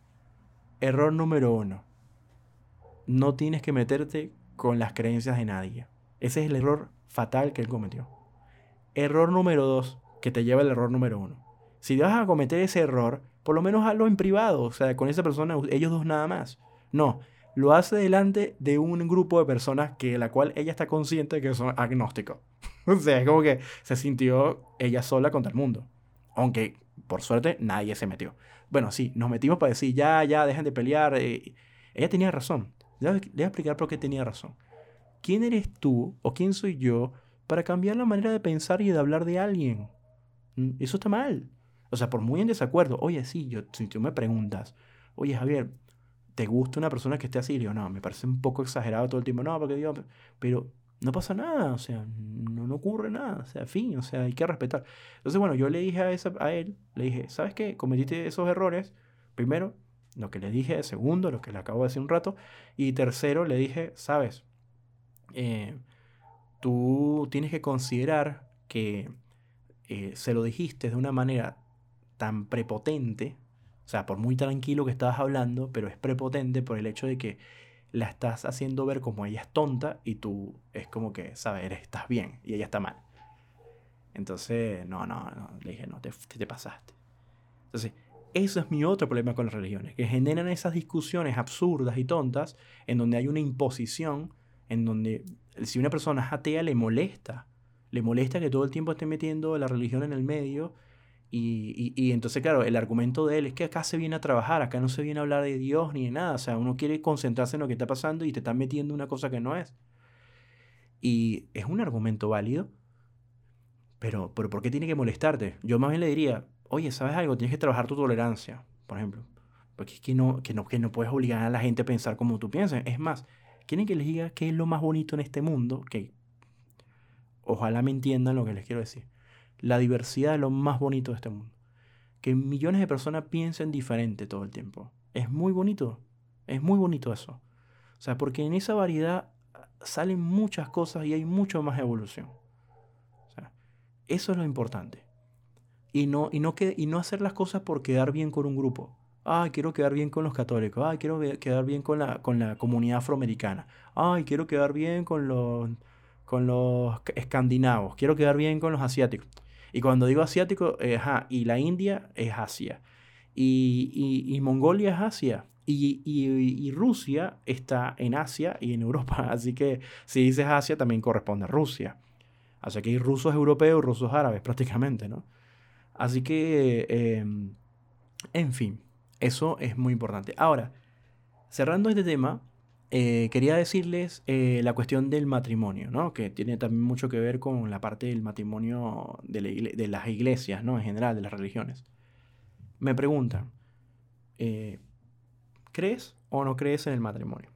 Error número uno. No tienes que meterte con las creencias de nadie. Ese es el error fatal que él cometió. Error número dos, que te lleva al error número uno. Si vas a cometer ese error, por lo menos hazlo en privado, o sea, con esa persona, ellos dos nada más. No, lo hace delante de un grupo de personas que la cual ella está consciente de que son agnósticos. o sea, es como que se sintió ella sola contra el mundo. Aunque, por suerte, nadie se metió. Bueno, sí, nos metimos para decir, ya, ya, dejen de pelear. Eh, ella tenía razón. Le explicar por qué tenía razón. ¿Quién eres tú o quién soy yo para cambiar la manera de pensar y de hablar de alguien? Mm, eso está mal. O sea, por muy en desacuerdo, oye, sí, yo, si tú me preguntas, oye, Javier, ¿te gusta una persona que esté así? yo, no, me parece un poco exagerado todo el tiempo. No, porque digo, pero no pasa nada, o sea, no, no, ocurre nada, o sea, fin, o sea, hay que respetar. Entonces, bueno, yo le dije a, esa, a él, le dije, ¿sabes qué? Cometiste esos errores, primero, lo que le dije, segundo, lo que le acabo de decir un rato, y tercero, le dije, ¿sabes? Eh, tú tienes que considerar que eh, se lo dijiste de una manera tan prepotente, o sea, por muy tranquilo que estabas hablando, pero es prepotente por el hecho de que la estás haciendo ver como ella es tonta y tú es como que, sabes, estás bien y ella está mal. Entonces, no, no, no, le dije, no, te, te pasaste. Entonces, ese es mi otro problema con las religiones, que generan esas discusiones absurdas y tontas en donde hay una imposición, en donde si una persona es atea le molesta, le molesta que todo el tiempo esté metiendo la religión en el medio y, y, entonces, claro, el argumento de él es que acá se viene a trabajar, acá no se viene a hablar de Dios ni de nada, o sea, uno quiere concentrarse en lo que está pasando y te están metiendo una cosa que no es. Y es un argumento válido, pero, pero ¿por qué tiene que molestarte? Yo más bien le diría, oye, ¿sabes algo? Tienes que trabajar tu tolerancia, por ejemplo. Porque es que no, que no, que no puedes obligar a la gente a pensar como tú piensas. Es más, quieren que les diga qué es lo más bonito en este mundo, que ojalá me entiendan lo que les quiero decir. La diversidad es lo más bonito de este mundo. Que millones de personas piensen diferente todo el tiempo. Es muy bonito. Es muy bonito eso. O sea, porque en esa variedad salen muchas cosas y hay mucho más evolución. O sea, eso es lo importante. Y no, y, no que, y no hacer las cosas por quedar bien con un grupo. Ay, quiero quedar bien con los católicos. Ay, quiero quedar bien con la, con la comunidad afroamericana. Ay, quiero quedar bien con los, con los escandinavos. Quiero quedar bien con los asiáticos. Y cuando digo asiático, eh, ajá, y la India es Asia. Y, y, y Mongolia es Asia. Y, y, Rusia está en Asia y en Europa. Así que si dices Asia, también corresponde a Rusia. Así que hay rusos europeos rusos árabes prácticamente, ¿no? Así que, em, en fin, eso es muy importante. Ahora, cerrando este tema, eh, quería decirles eh, la cuestión del matrimonio, ¿no? Que tiene también mucho que ver con la parte del matrimonio de, las iglesias, ¿no? En general, de las religiones. Me preguntan, eh, ¿crees o no crees en el matrimonio?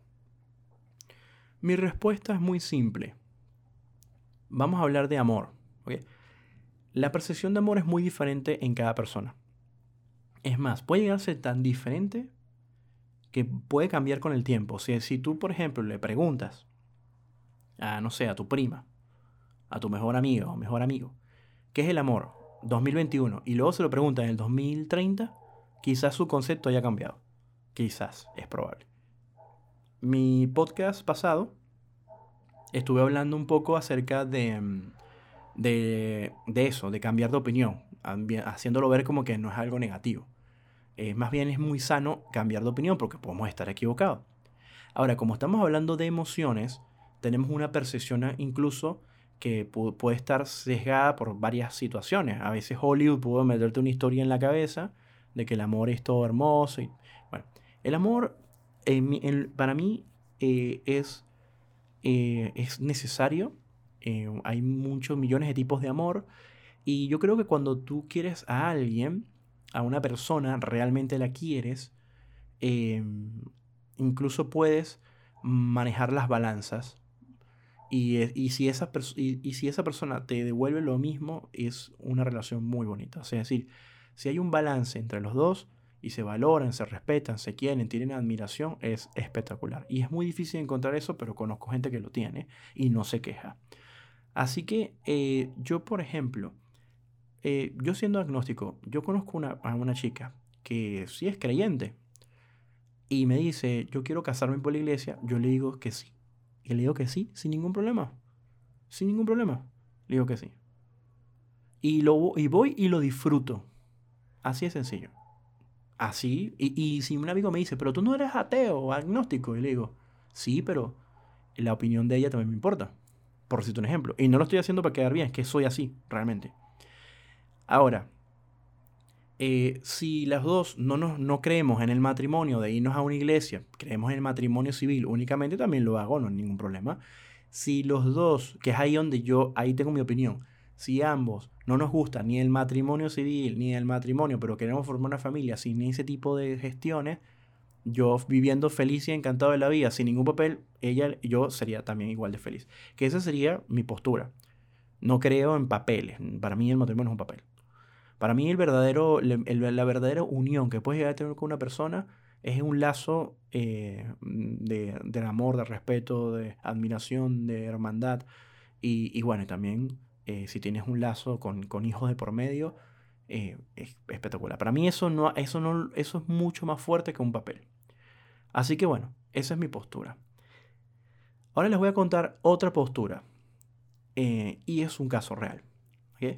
Mi respuesta es muy simple. Vamos a hablar de amor. La percepción de amor es muy diferente en cada persona. Es más, puede llegar a ser tan diferente que puede cambiar con el tiempo. Si, si tú, por ejemplo, le preguntas a, no sé, a tu prima, a tu mejor amigo o mejor amigo, ¿qué es el amor? 2021, y luego se lo pregunta en el 2030, quizás su concepto haya cambiado. Quizás, es probable. Mi podcast pasado estuve hablando un poco acerca de mm, de, eso, de cambiar de opinión, haciéndolo ver como que no es algo negativo. Eh, más bien es muy sano cambiar de opinión porque podemos estar equivocados. Ahora, como estamos hablando de emociones, tenemos una percepción incluso que puede estar sesgada por varias situaciones. A veces Hollywood puede meterte una historia en la cabeza de que el amor es todo hermoso. Y, bueno, el amor para mí eh, es, eh, es necesario hay muchos millones de tipos de amor. Y yo creo que cuando tú quieres a alguien, a una persona, realmente la quieres, em, incluso puedes manejar las balanzas. Y, si esa y, si esa persona te devuelve lo mismo, es una relación muy bonita. Sea, es decir, si hay un balance entre los dos y se valoran, se respetan, se quieren, tienen admiración, es espectacular. Y es muy difícil encontrar eso, pero conozco gente que lo tiene y no se queja. Así que eh, yo, por ejemplo, eh, yo siendo agnóstico, yo conozco a una chica que sí es creyente y me dice, yo quiero casarme por la iglesia, yo le digo que sí. Y le digo que sí, sin ningún problema. Sin ningún problema. Le digo que sí. Y, lo, y voy y lo disfruto. Así es sencillo. Así. Y, y si un amigo me dice, pero tú no eres ateo o agnóstico, y le digo, sí, pero la opinión de ella también me importa por decirte un ejemplo. Y no lo estoy haciendo para quedar bien, es que soy así, realmente. Ahora, eh, si las dos no, nos, no creemos en el matrimonio de irnos a una iglesia, creemos en el matrimonio civil únicamente, también lo hago, no hay ningún problema. Si los dos, que es ahí donde yo, ahí tengo mi opinión, si ambos no nos gusta ni el matrimonio civil ni el matrimonio, pero queremos formar una familia sin ese tipo de gestiones, yo viviendo feliz y encantado de la vida, sin ningún papel, ella yo sería también igual de feliz. Que esa sería mi postura. No creo en papeles. Para mí el matrimonio es un papel. Para mí el verdadero, la verdadera unión que puedes llegar a tener con una persona es un lazo eh, de, amor, de respeto, de admiración, de hermandad. Y, bueno, también eh, si tienes un lazo con, con, hijos de por medio, eh, es espectacular. Para mí eso, no, eso, no, eso es mucho más fuerte que un papel. Así que bueno, esa es mi postura. Ahora les voy a contar otra postura. Y es un caso real.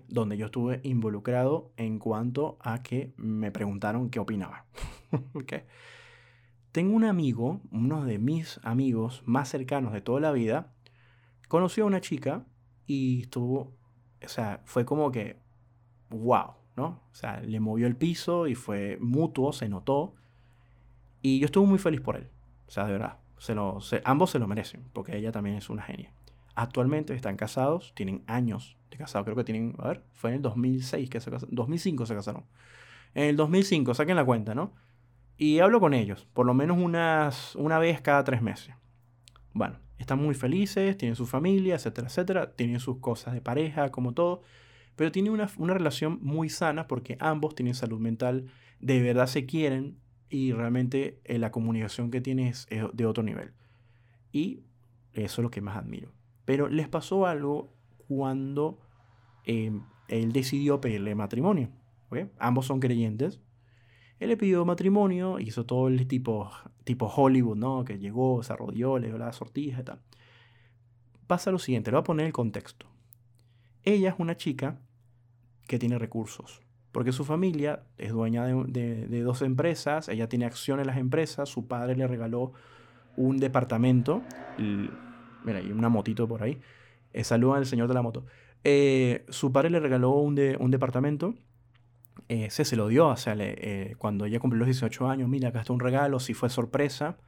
Donde yo estuve involucrado en cuanto a que me preguntaron qué opinaba. Tengo un amigo, uno de mis amigos más cercanos de toda la vida, conoció a una chica y estuvo, o sea, fue como que, wow, ¿no? O sea, le movió el piso y fue mutuo, se notó. Y yo estuve muy feliz por él. O sea, de verdad. Se lo, ambos se lo merecen, porque ella también es una genia. Actualmente están casados, tienen años de casado. Creo que tienen, a ver, fue en el 2006 que se casaron. 2005 se casaron. En el 2005, saquen la cuenta, ¿no? Y hablo con ellos, por lo menos unas, una vez cada tres meses. Bueno, están muy felices, tienen su familia, etcétera, etcétera. Tienen sus cosas de pareja, como todo. Pero tienen una, una relación muy sana porque ambos tienen salud mental, de verdad se quieren y realmente eh, la comunicación que tienen es, de otro nivel. Y eso es lo que más admiro. Pero les pasó algo cuando em, él decidió pedirle matrimonio. Ambos son creyentes. Él le pidió matrimonio, hizo todo el tipo, tipo Hollywood, ¿no? Que llegó, se arrodilló, le dio la sortija y tal. Pasa lo siguiente, le voy a poner el contexto. Ella es una chica que tiene recursos, porque su familia es dueña de, dos empresas, ella tiene acciones en las empresas, su padre le regaló un departamento, mira, hay una motito por ahí, eh, saluda al señor de la moto. Eh, su padre le regaló un, un departamento ese se lo dio, o sea, eh, cuando ella cumplió los 18 años, mira, acá está un regalo, sí fue sorpresa,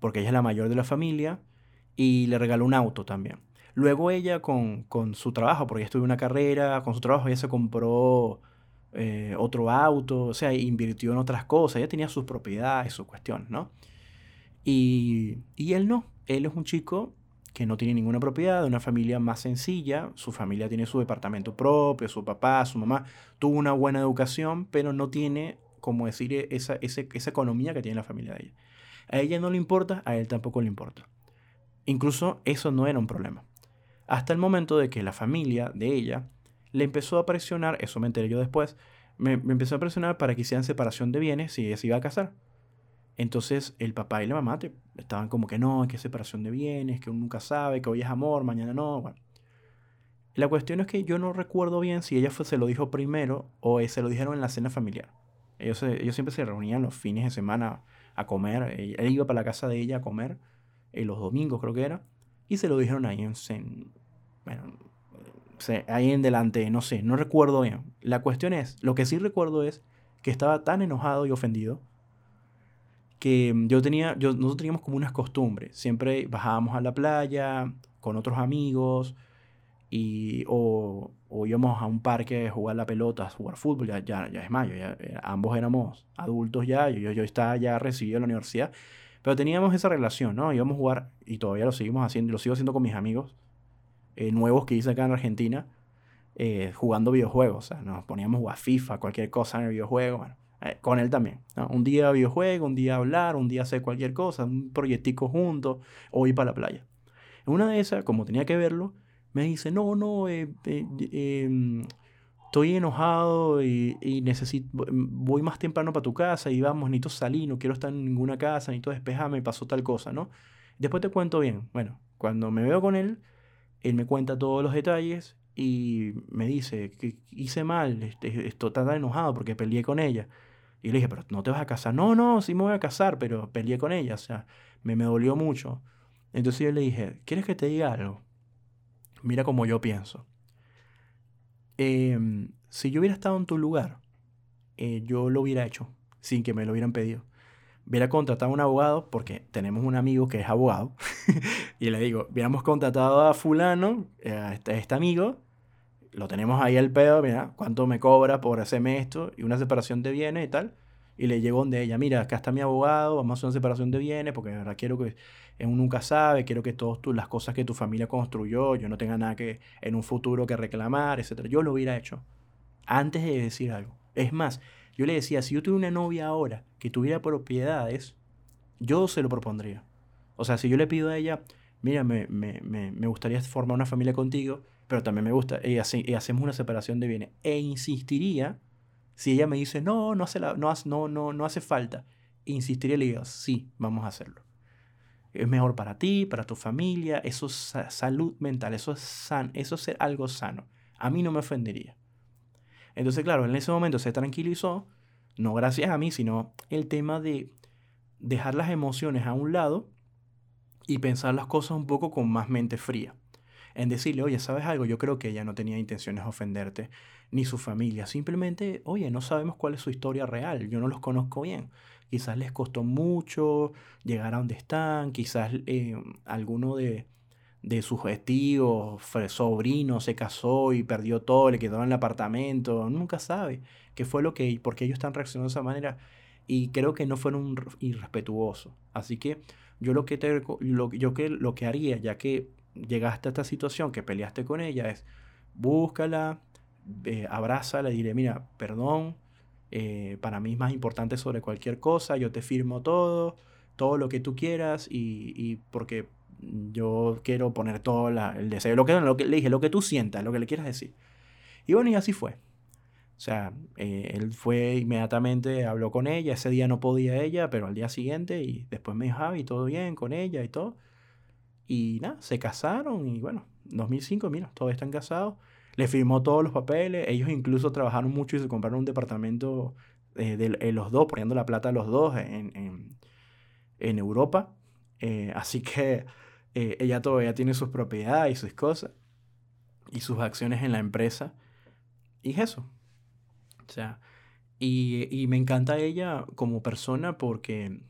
porque ella es la mayor de la familia, y le regaló un auto también. Luego ella con, con su trabajo, porque ella estudió una carrera, con su trabajo ella se compró eh, otro auto, o sea, invirtió en otras cosas, ella tenía sus propiedades, sus cuestiones, ¿no? Y, y él no, él es un chico que no tiene ninguna propiedad, de una familia más sencilla, su familia tiene su departamento propio, su papá, su mamá, tuvo una buena educación, pero no tiene, como decir, e, esa, esa economía que tiene la familia de ella. A ella no le importa, a él tampoco le importa. Incluso eso no era un problema. Hasta el momento de que la familia de ella le empezó a presionar, eso me enteré yo después, me, me empezó a presionar para que hicieran separación de bienes si ella se iba a casar. Entonces el papá y la mamá estaban como que no, que separación de bienes, que uno nunca sabe, que hoy es amor, mañana no. Bueno. La cuestión es que yo no recuerdo bien si ella se lo dijo primero o se lo dijeron en la cena familiar. Ellos, siempre se reunían los fines de semana a comer. Él iba para la casa de ella a comer, eh, los domingos creo que era, y se lo dijeron ahí en, bueno, ahí en delante, no sé, no recuerdo bien. La cuestión es, lo que sí recuerdo es que estaba tan enojado y ofendido que mm, yo tenía, yo, nosotros teníamos como unas costumbres. Siempre bajábamos a la playa con otros amigos y, o, o íbamos a un parque a jugar la pelota, a jugar fútbol. Ya, ya, ya es mayo, ya, eh, ambos éramos adultos ya. Yo, yo estaba ya recibido en la universidad. Pero teníamos esa relación, ¿no? Íbamos a jugar y todavía lo seguimos haciendo, lo sigo haciendo con mis amigos eh, nuevos que hice acá en Argentina, eh, jugando videojuegos. O sea, nos poníamos a jugar FIFA, cualquier cosa en el videojuego. Bueno, eh, con él también. Un día videojuego, un día hablar, un día hacer cualquier cosa, un proyectico juntos o ir para la playa. En una de esas, como tenía que verlo, me dice, no, no, eh, eh, em, estoy enojado y, necesito, voy más temprano para tu casa y vamos, necesito salir, no quiero estar en ninguna casa, necesito despejarme, pasó tal cosa, ¿no? Después te cuento bien. Bueno, cuando me veo con él, él me cuenta todos los detalles y me dice que hice mal, este, estoy tan enojado porque peleé con ella. Y le dije, pero no te vas a casar. No, no, sí me voy a casar, pero peleé con ella. O sea, me, me dolió mucho. Entonces yo le dije, ¿quieres que te diga algo? Mira como yo pienso. Em, si yo hubiera estado en tu lugar, eh, yo lo hubiera hecho sin que me lo hubieran pedido. Hubiera contratado a un abogado, porque tenemos un amigo que es abogado, y le digo, hubiéramos contratado a fulano, eh, a este, este, amigo, lo tenemos ahí al pedo, mira, cuánto me cobra por hacerme esto y una separación de bienes y tal. Y le llegó donde ella, mira, acá está mi abogado, vamos a hacer una separación de bienes porque ahora quiero que, uno nunca sabe, quiero que todas las cosas que tu familia construyó, yo no tenga nada que en un futuro que reclamar, etc. Yo lo hubiera hecho antes de decir algo. Es más, yo le decía, si yo tuviera una novia ahora que tuviera propiedades, yo se lo propondría. O sea, si yo le pido a ella, mira, me, me, me gustaría formar una familia contigo, pero también me gusta, y, hacemos una separación de bienes. E insistiría, si ella me dice, no, no hace, la, no, no, no, no hace falta, insistiría y le digo, sí, vamos a hacerlo. Es mejor para ti, para tu familia, eso es salud mental, eso es, san, eso es algo sano. A mí no me ofendería. Entonces, claro, en ese momento se tranquilizó, no gracias a mí, sino el tema de dejar las emociones a un lado y pensar las cosas un poco con más mente fría. En decirle, oye, ¿sabes algo? Yo creo que ella no tenía intenciones de ofenderte, ni su familia. Simplemente, oye, no sabemos cuál es su historia real, yo no los conozco bien. Quizás les costó mucho llegar a donde están, quizás eh, alguno de, de sus tíos, sobrino, se casó y perdió todo, le quedó en el apartamento, nunca sabe qué fue lo que, por qué ellos están reaccionando de esa manera y creo que no fueron irrespetuosos. Así que yo lo que, te, yo que, lo que haría, ya que llegaste a esta situación, que peleaste con ella, es búscala, eh, abrázala y diré, mira, perdón, eh, para mí es más importante sobre cualquier cosa, yo te firmo todo, todo lo que tú quieras y, y porque yo quiero poner todo el deseo. Lo que, lo que le dije, lo que tú sientas, lo que le quieras decir. Y bueno, y así fue. O sea, eh, él fue inmediatamente, habló con ella. Ese día no podía ella, pero al día siguiente, y después me dijo, Javi, todo bien con ella y todo. Y nada, se casaron y bueno, 2005, mira, todos están casados. Le firmó todos los papeles. Ellos incluso trabajaron mucho y se compraron un departamento eh, de, los dos, poniendo la plata a los dos en, en, en Europa. Eh, así que eh, ella todavía tiene sus propiedades y sus cosas y sus acciones en la empresa. Y es eso. O sea, y, y me encanta ella como persona porque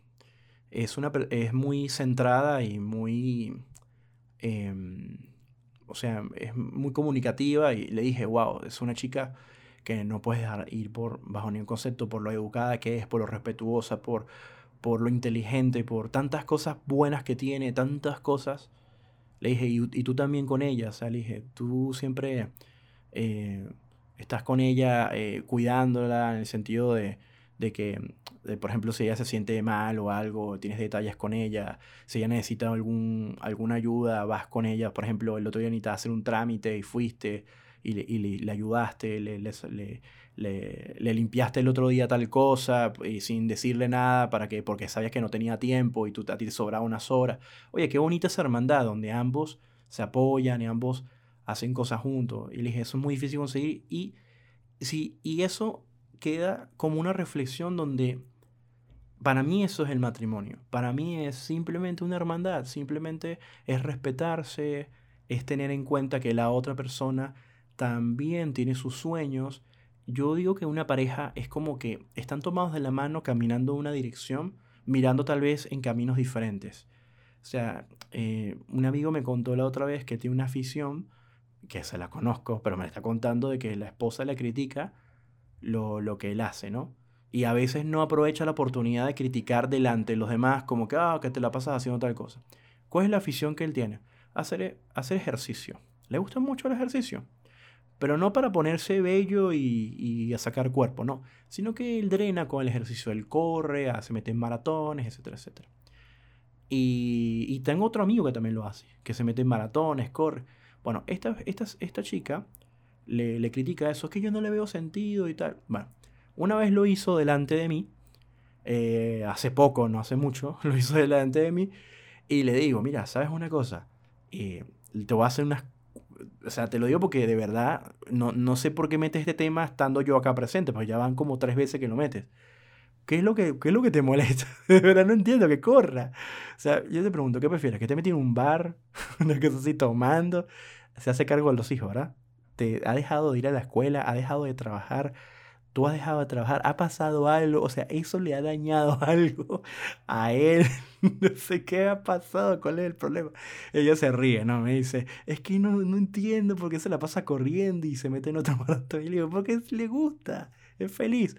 es, una, es muy centrada y muy... Em, o sea, es muy comunicativa y le dije, wow, es una chica que no puedes dejar ir por, bajo ningún concepto por lo educada que es, por lo respetuosa, por, por lo inteligente, por tantas cosas buenas que tiene, tantas cosas. Le dije, y, tú también con ella, o sea, le dije, tú siempre eh, estás con ella eh, cuidándola en el sentido de, que, por ejemplo, si ella se siente mal o algo, tienes detalles con ella, si ella necesita algún, alguna ayuda, vas con ella, por ejemplo, el otro día necesitaba hacer un trámite y fuiste y le, ayudaste, le, le le, limpiaste el otro día tal cosa y sin decirle nada para que, porque sabías que no tenía tiempo y tú, a ti te sobraba unas horas. Oye, qué bonita esa hermandad donde ambos se apoyan y ambos hacen cosas juntos. Y le dije, eso es muy difícil conseguir. Y, sí, y eso queda como una reflexión donde para mí eso es el matrimonio. Para mí es simplemente una hermandad, simplemente es respetarse, es tener en cuenta que la otra persona también tiene sus sueños yo digo que una pareja es como que están tomados de la mano caminando una dirección, mirando tal vez en caminos diferentes. O sea, eh, un amigo me contó la otra vez que tiene una afición, que se la conozco, pero me está contando de que la esposa le critica lo, lo que él hace, ¿no? Y a veces no aprovecha la oportunidad de criticar delante de los demás, como que, ah, que te la pasas haciendo tal cosa. ¿Cuál es la afición que él tiene? Hacer, hacer ejercicio. ¿Le gusta mucho el ejercicio? Pero no para ponerse bello y, a sacar cuerpo, no. Sino que él drena con el ejercicio. Él corre, se mete en maratones, etcétera, etcétera. Y, tengo otro amigo que también lo hace, que se mete en maratones, corre. Bueno, esta, esta, esta chica le, le critica eso, es que yo no le veo sentido y tal. Bueno, una vez lo hizo delante de mí, eh, hace poco, no hace mucho, lo hizo delante de mí, y le digo, mira, ¿sabes una cosa? Eh, te voy a hacer unas o sea, te lo digo porque de verdad no, no sé por qué metes este tema estando yo acá presente, pues ya van como tres veces que lo metes. ¿Qué es lo que, qué es lo que te molesta? De verdad no entiendo, que corra. O sea, yo te pregunto, ¿qué prefieres? ¿Que te metas en un bar, una cosa así tomando? Se hace cargo de los hijos, ¿verdad? Te ha dejado de ir a la escuela, ha dejado de trabajar, tú has dejado de trabajar, ha pasado algo, o sea, eso le ha dañado algo a él, no sé qué ha pasado, cuál es el problema. Ella se ríe, ¿no? Me dice, es que no, no entiendo por qué se la pasa corriendo y se mete en otro maratón. Y le digo, porque le gusta, es feliz.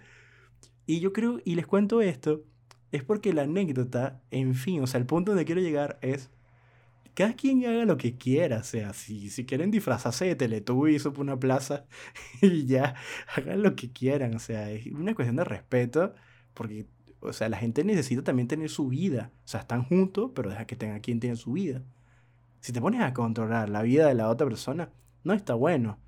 Y yo creo, y les cuento esto, es porque la anécdota, en fin, o sea, el punto donde quiero llegar es cada quien haga lo que quiera, o sea, si, si quieren disfrazarse de Teletubbies por una plaza y ya, hagan lo que quieran, o sea, es una cuestión de respeto, porque, o sea, la gente necesita también tener su vida, o sea, están juntos, pero deja que tenga quien tiene su vida. Si te pones a controlar la vida de la otra persona, no está bueno.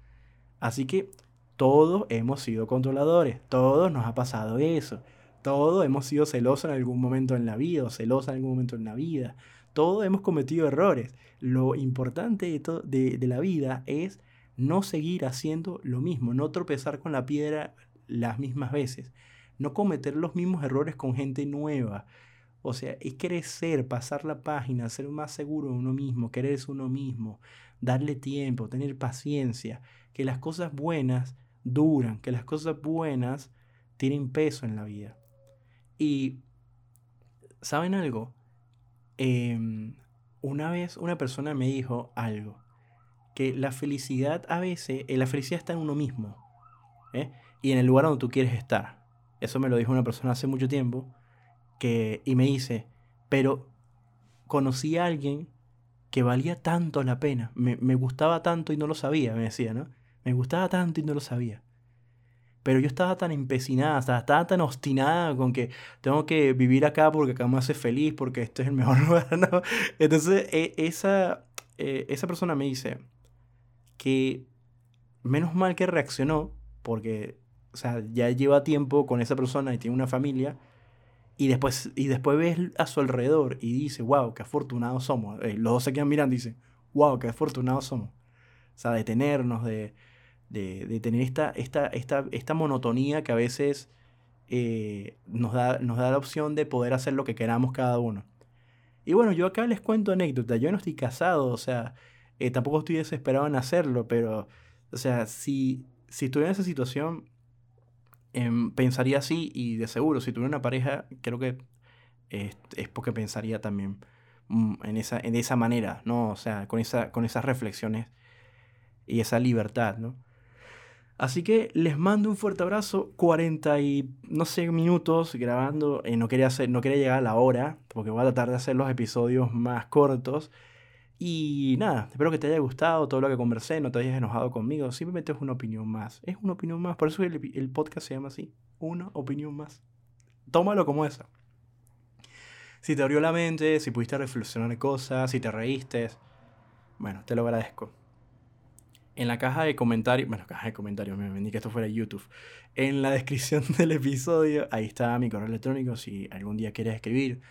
Así que todos hemos sido controladores, todos nos ha pasado eso, todos hemos sido celosos en algún momento en la vida o celosos en algún momento en la vida todos hemos cometido errores. Lo importante de, de, la vida es no seguir haciendo lo mismo, no tropezar con la piedra las mismas veces, no cometer los mismos errores con gente nueva. O sea, es crecer, pasar la página, ser más seguro de uno mismo, quererse uno mismo, darle tiempo, tener paciencia, que las cosas buenas duran, que las cosas buenas tienen peso en la vida. Y, ¿saben algo? Em, una vez una persona me dijo algo, que la felicidad a veces, eh, la felicidad está en uno mismo, ¿eh? y en el lugar donde tú quieres estar. Eso me lo dijo una persona hace mucho tiempo, que, y me dice, pero conocí a alguien que valía tanto la pena, me, me gustaba tanto y no lo sabía, me decía, ¿no? Me gustaba tanto y no lo sabía. Pero yo estaba tan empecinada, estaba tan obstinada con que tengo que vivir acá porque acá me hace feliz, porque este es el mejor lugar, ¿no? Entonces, e, esa, e, esa persona me dice que menos mal que reaccionó, porque, o sea, ya lleva tiempo con esa persona y tiene una familia, y después, y después ves a su alrededor y dice, wow, qué afortunados somos. Eh, los dos se quedan mirando y dicen, wow, qué afortunados somos. O sea, detenernos, de de, tener esta, esta, esta, esta, monotonía que a veces eh, nos, da, nos da la opción de poder hacer lo que queramos cada uno. Y bueno, yo acá les cuento anécdota. Yo no estoy casado, o sea, eh, tampoco estoy desesperado en hacerlo, pero, o sea, si, si estuviera en esa situación, em, pensaría así y de seguro, si tuviera una pareja, creo que es, es porque pensaría también mm, en esa, en esa manera, ¿no? O sea, con, esa, con esas reflexiones y esa libertad, ¿no? Así que les mando un fuerte abrazo. 40 y no sé minutos grabando. Eh, no, quería hacer, no quería llegar a la hora, porque voy a tratar de hacer los episodios más cortos. Y nada, espero que te haya gustado todo lo que conversé, no te hayas enojado conmigo. Simplemente es una opinión más. Es una opinión más. Por eso el, el podcast se llama así. Una opinión más. Tómalo como esa. Si te abrió la mente, si pudiste reflexionar cosas, si te reíste, bueno, te lo agradezco en la caja de comentarios, bueno, caja de comentarios, me vendí que esto fuera YouTube. En la descripción del episodio, ahí está mi correo electrónico. Si algún día quieres escribir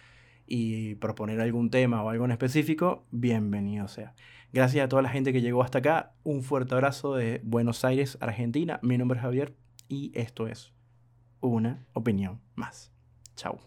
y proponer algún tema o algo en específico, bienvenido sea. Gracias a toda la gente que llegó hasta acá. Un fuerte abrazo de Buenos Aires, Argentina. Mi nombre es Javier y esto es Una Opinión Más. Chao.